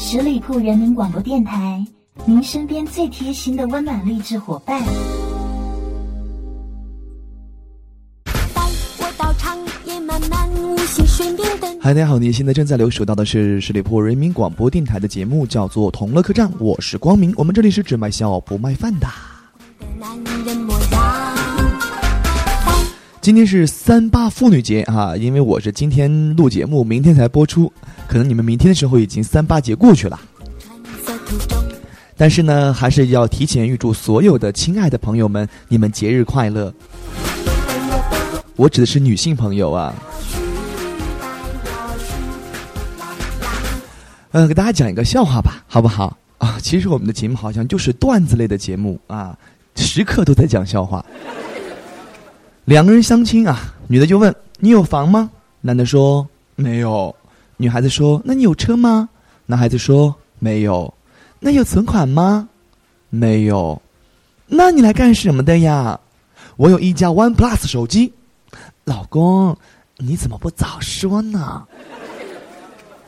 十里铺人民广播电台，您身边最贴心的温暖励志伙伴。嗨，大家好，你现在正在留守到的是十里铺人民广播电台的节目，叫做《同乐客栈》，我是光明，我们这里是只卖笑不卖饭的。今天是三八妇女节啊，因为我是今天录节目，明天才播出，可能你们明天的时候已经三八节过去了。但是呢，还是要提前预祝所有的亲爱的朋友们，你们节日快乐。我指的是女性朋友啊。嗯，给大家讲一个笑话吧，好不好？啊，其实我们的节目好像就是段子类的节目啊，时刻都在讲笑话。两个人相亲啊，女的就问：“你有房吗？”男的说：“没有。”女孩子说：“那你有车吗？”男孩子说：“没有。”那有存款吗？没有。那你来干什么的呀？我有一加 One Plus 手机。老公，你怎么不早说呢？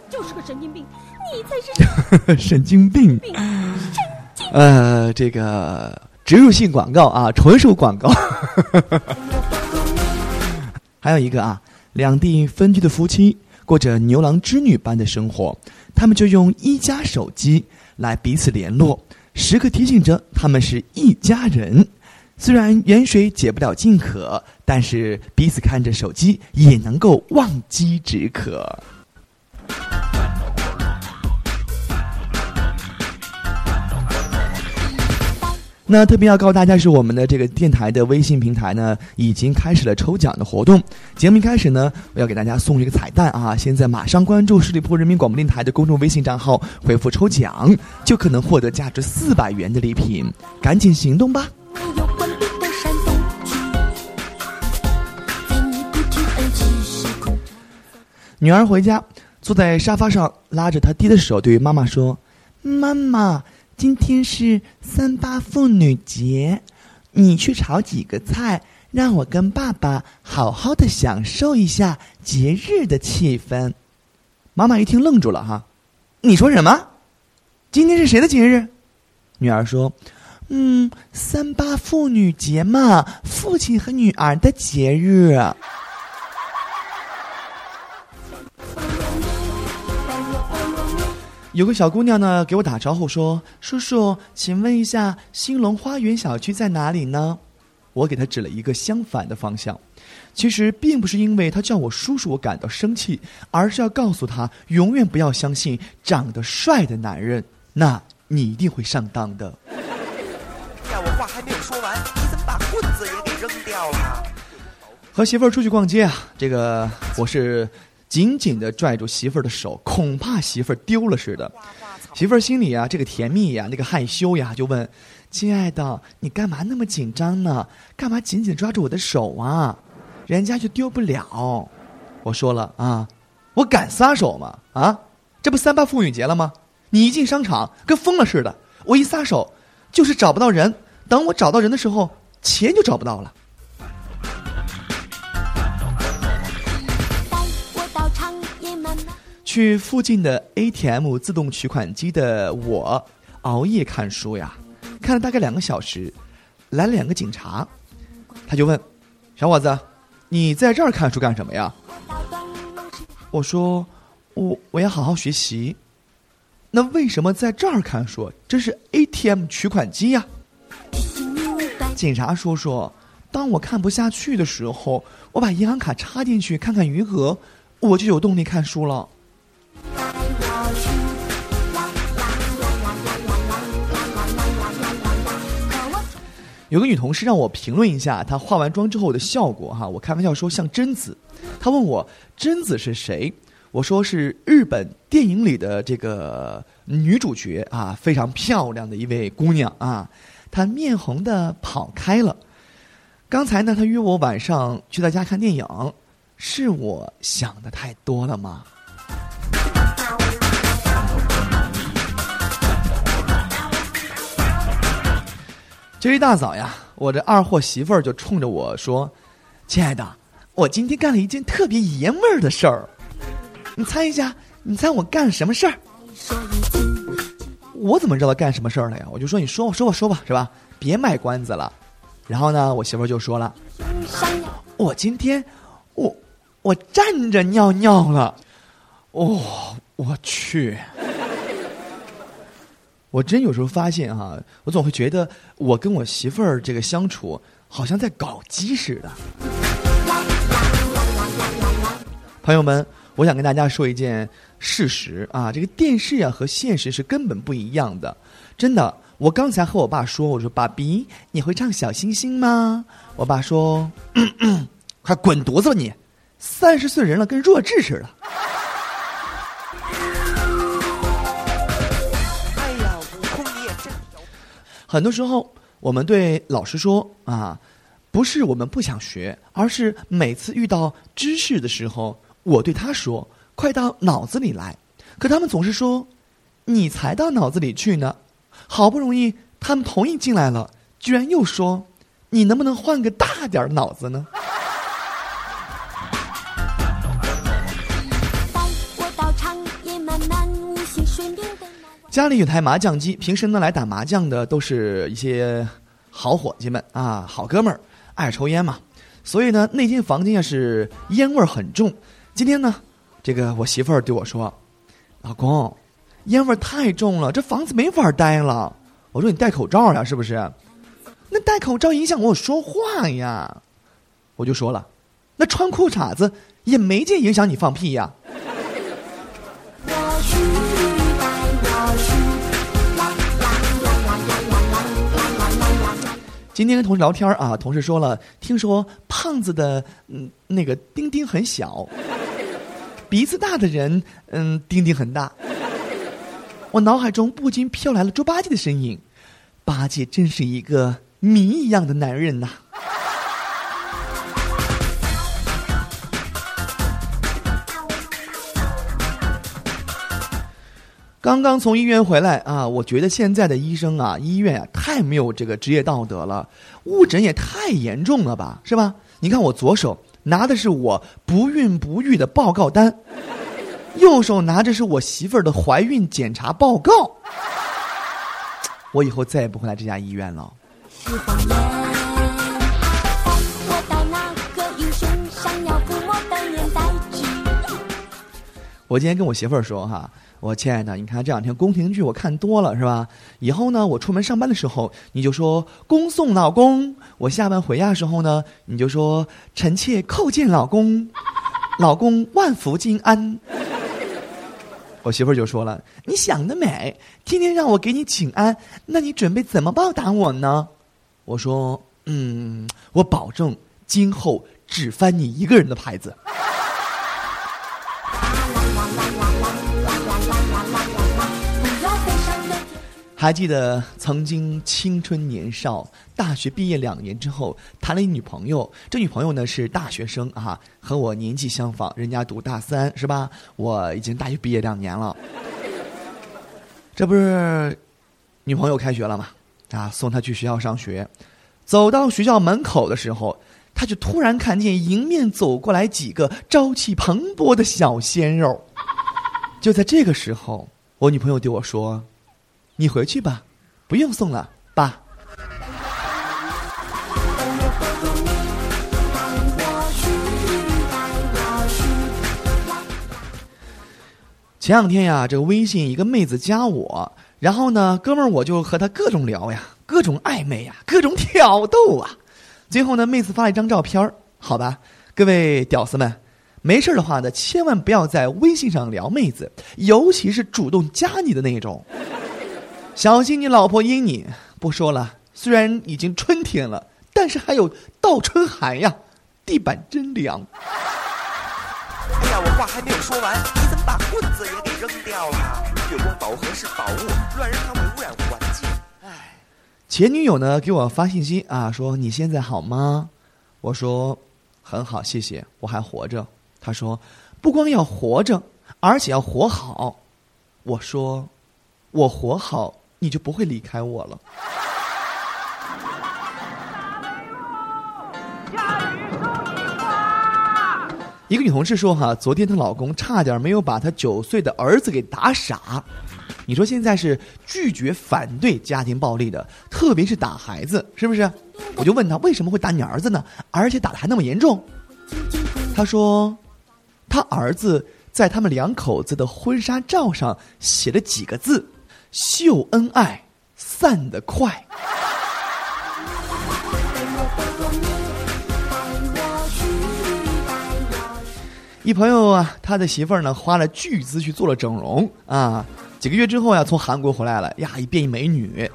就是个神经病。你才是 神经病！呃，这个植入性广告啊，纯属广告。还有一个啊，两地分居的夫妻过着牛郎织女般的生活，他们就用一家手机来彼此联络，时刻提醒着他们是一家人。虽然远水解不了近渴，但是彼此看着手机也能够忘机止渴。那特别要告诉大家是我们的这个电台的微信平台呢，已经开始了抽奖的活动。节目一开始呢，我要给大家送一个彩蛋啊！现在马上关注十里铺人民广播电台的公众微信账号，回复抽奖，就可能获得价值四百元的礼品，赶紧行动吧！女儿回家，坐在沙发上，拉着她爹的手，对妈妈说：“妈妈。”今天是三八妇女节，你去炒几个菜，让我跟爸爸好好的享受一下节日的气氛。妈妈一听愣住了哈，你说什么？今天是谁的节日？女儿说：“嗯，三八妇女节嘛，父亲和女儿的节日。”有个小姑娘呢，给我打招呼说：“叔叔，请问一下，兴隆花园小区在哪里呢？”我给她指了一个相反的方向。其实并不是因为她叫我叔叔我感到生气，而是要告诉她，永远不要相信长得帅的男人，那你一定会上当的。哎呀，我话还没有说完，你怎么把棍子也给扔掉了？和媳妇儿出去逛街啊，这个我是。紧紧的拽住媳妇儿的手，恐怕媳妇儿丢了似的。媳妇儿心里啊，这个甜蜜呀，那个害羞呀，就问：“亲爱的，你干嘛那么紧张呢？干嘛紧紧抓住我的手啊？人家就丢不了。”我说了啊，我敢撒手吗？啊，这不三八妇女节了吗？你一进商场跟疯了似的，我一撒手就是找不到人。等我找到人的时候，钱就找不到了。去附近的 ATM 自动取款机的我，熬夜看书呀，看了大概两个小时，来了两个警察，他就问：“小伙子，你在这儿看书干什么呀？”我说：“我我要好好学习。”那为什么在这儿看书？这是 ATM 取款机呀。警察叔叔，当我看不下去的时候，我把银行卡插进去看看余额，我就有动力看书了。有个女同事让我评论一下她化完妆之后的效果哈，我开玩笑说像贞子。她问我贞子是谁，我说是日本电影里的这个女主角啊，非常漂亮的一位姑娘啊。她面红的跑开了。刚才呢，她约我晚上去她家看电影，是我想的太多了吗？今儿一大早呀，我这二货媳妇儿就冲着我说：“亲爱的，我今天干了一件特别爷们儿的事儿。你猜一下，你猜我干了什么事儿？”我怎么知道干什么事儿了呀？我就说你说吧说吧说吧，是吧？别卖关子了。然后呢，我媳妇儿就说了，我今天我我站着尿尿了。哦，我去！我真有时候发现哈，我总会觉得我跟我媳妇儿这个相处，好像在搞基似的。朋友们，我想跟大家说一件事实啊，这个电视啊和现实是根本不一样的，真的。我刚才和我爸说，我说爸比，你会唱小星星吗？我爸说，快滚犊子吧你，三十岁人了跟弱智似的。很多时候，我们对老师说啊，不是我们不想学，而是每次遇到知识的时候，我对他说，快到脑子里来。可他们总是说，你才到脑子里去呢。好不容易他们同意进来了，居然又说：“你能不能换个大点儿脑子呢？”家里有台麻将机，平时呢来打麻将的都是一些好伙计们啊，好哥们儿，爱抽烟嘛，所以呢那间房间是烟味很重。今天呢，这个我媳妇儿对我说：“老公。”烟味太重了，这房子没法待了。我说你戴口罩呀，是不是？那戴口罩影响我说话呀。我就说了，那穿裤衩子也没见影响你放屁呀。今天跟同事聊天啊，同事说了，听说胖子的嗯那个丁丁很小，鼻子大的人嗯丁丁很大。我脑海中不禁飘来了猪八戒的身影，八戒真是一个谜一样的男人呐！刚刚从医院回来啊，我觉得现在的医生啊，医院啊，太没有这个职业道德了，误诊也太严重了吧，是吧？你看我左手拿的是我不孕不育的报告单。右手拿着是我媳妇儿的怀孕检查报告，我以后再也不会来这家医院了。我今天跟我媳妇儿说哈，我亲爱的，你看这两天宫廷剧我看多了是吧？以后呢，我出门上班的时候你就说恭送老公；我下班回家的时候呢，你就说臣妾叩见老公，老公万福金安。我媳妇儿就说了：“你想得美，天天让我给你请安，那你准备怎么报答我呢？”我说：“嗯，我保证今后只翻你一个人的牌子。”还记得曾经青春年少，大学毕业两年之后谈了一女朋友。这女朋友呢是大学生啊，和我年纪相仿，人家读大三是吧？我已经大学毕业两年了。这不是女朋友开学了吗？啊，送她去学校上学。走到学校门口的时候，她就突然看见迎面走过来几个朝气蓬勃的小鲜肉。就在这个时候，我女朋友对我说。你回去吧，不用送了，爸。前两天呀，这个微信一个妹子加我，然后呢，哥们儿我就和她各种聊呀，各种暧昧呀，各种挑逗啊。最后呢，妹子发了一张照片好吧，各位屌丝们，没事的话呢，千万不要在微信上聊妹子，尤其是主动加你的那种。小心你老婆阴你！不说了，虽然已经春天了，但是还有倒春寒呀，地板真凉。哎呀，我话还没有说完，你怎么把棍子也给扔掉了？月光宝盒是宝物，乱扔它会污染环境。哎，前女友呢给我发信息啊，说你现在好吗？我说很好，谢谢，我还活着。她说不光要活着，而且要活好。我说我活好。你就不会离开我了。一个女同事说：“哈，昨天她老公差点没有把她九岁的儿子给打傻。你说现在是拒绝反对家庭暴力的，特别是打孩子，是不是？”我就问他为什么会打你儿子呢？而且打的还那么严重。他说，他儿子在他们两口子的婚纱照上写了几个字：“秀恩爱，散得快。”一朋友啊，他的媳妇儿呢花了巨资去做了整容啊，几个月之后呀，从韩国回来了呀，一变一美女。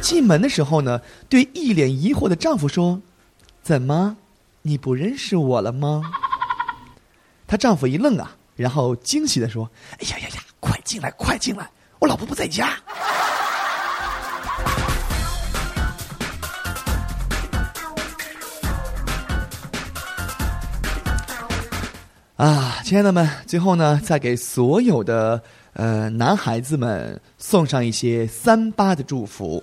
进门的时候呢，对一脸疑惑的丈夫说：“怎么，你不认识我了吗？”她丈夫一愣啊，然后惊喜的说：“哎呀呀呀，快进来，快进来，我老婆不在家。”啊，亲爱的们，最后呢，再给所有的呃男孩子们送上一些三八的祝福。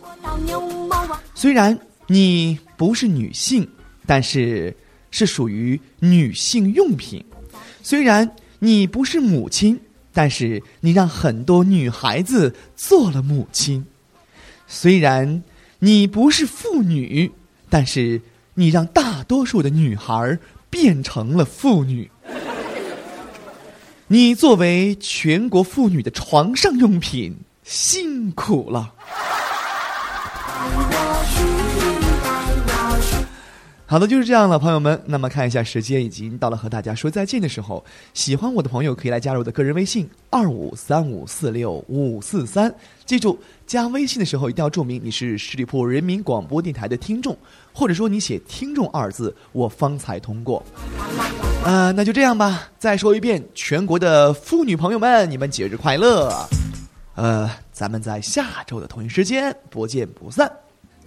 虽然你不是女性，但是是属于女性用品；虽然你不是母亲，但是你让很多女孩子做了母亲；虽然你不是妇女，但是你让大多数的女孩变成了妇女。你作为全国妇女的床上用品，辛苦了。好的，就是这样了，朋友们。那么看一下时间，已经到了和大家说再见的时候。喜欢我的朋友可以来加入我的个人微信二五三五四六五四三。记住，加微信的时候一定要注明你是十里铺人民广播电台的听众，或者说你写“听众”二字，我方才通过。呃，那就这样吧。再说一遍，全国的妇女朋友们，你们节日快乐！呃，咱们在下周的同一时间不见不散。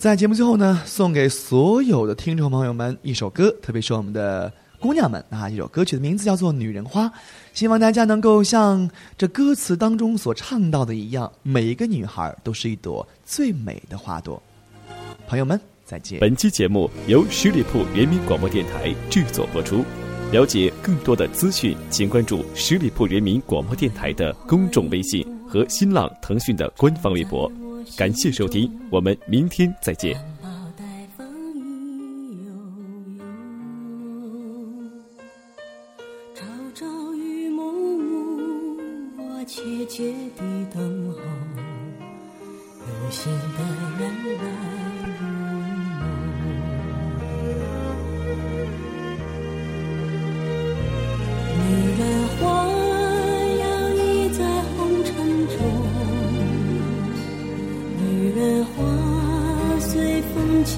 在节目最后呢，送给所有的听众朋友们一首歌，特别是我们的姑娘们啊，一首歌曲的名字叫做《女人花》，希望大家能够像这歌词当中所唱到的一样，每一个女孩都是一朵最美的花朵。朋友们，再见。本期节目由十里铺人民广播电台制作播出。了解更多的资讯，请关注十里铺人民广播电台的公众微信和新浪、腾讯的官方微博。感谢收听，我们明天再见。朝朝与暮，我切切地等候，有心的人来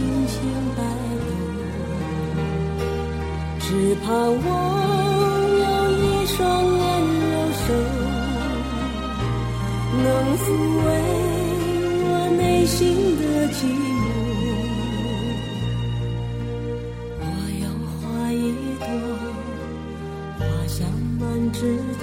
轻轻摆动，只盼望有一双温柔手，能抚慰我内心的寂寞。我要画一朵，花香满枝头，